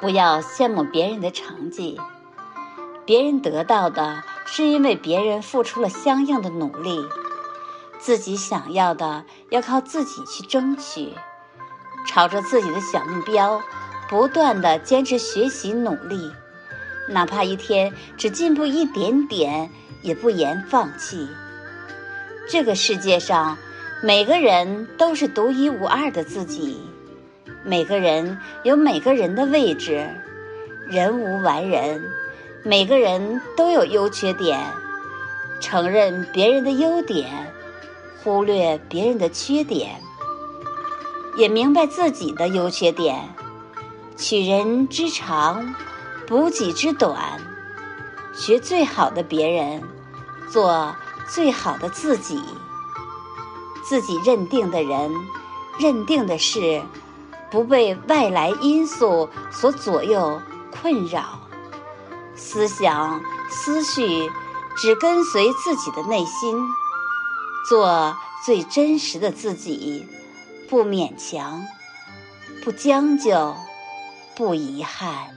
不要羡慕别人的成绩，别人得到的是因为别人付出了相应的努力，自己想要的要靠自己去争取，朝着自己的小目标，不断的坚持学习努力，哪怕一天只进步一点点，也不言放弃。这个世界上，每个人都是独一无二的自己。每个人有每个人的位置，人无完人，每个人都有优缺点。承认别人的优点，忽略别人的缺点，也明白自己的优缺点，取人之长，补己之短，学最好的别人，做最好的自己。自己认定的人，认定的事。不被外来因素所左右困扰，思想思绪只跟随自己的内心，做最真实的自己，不勉强，不将就，不遗憾。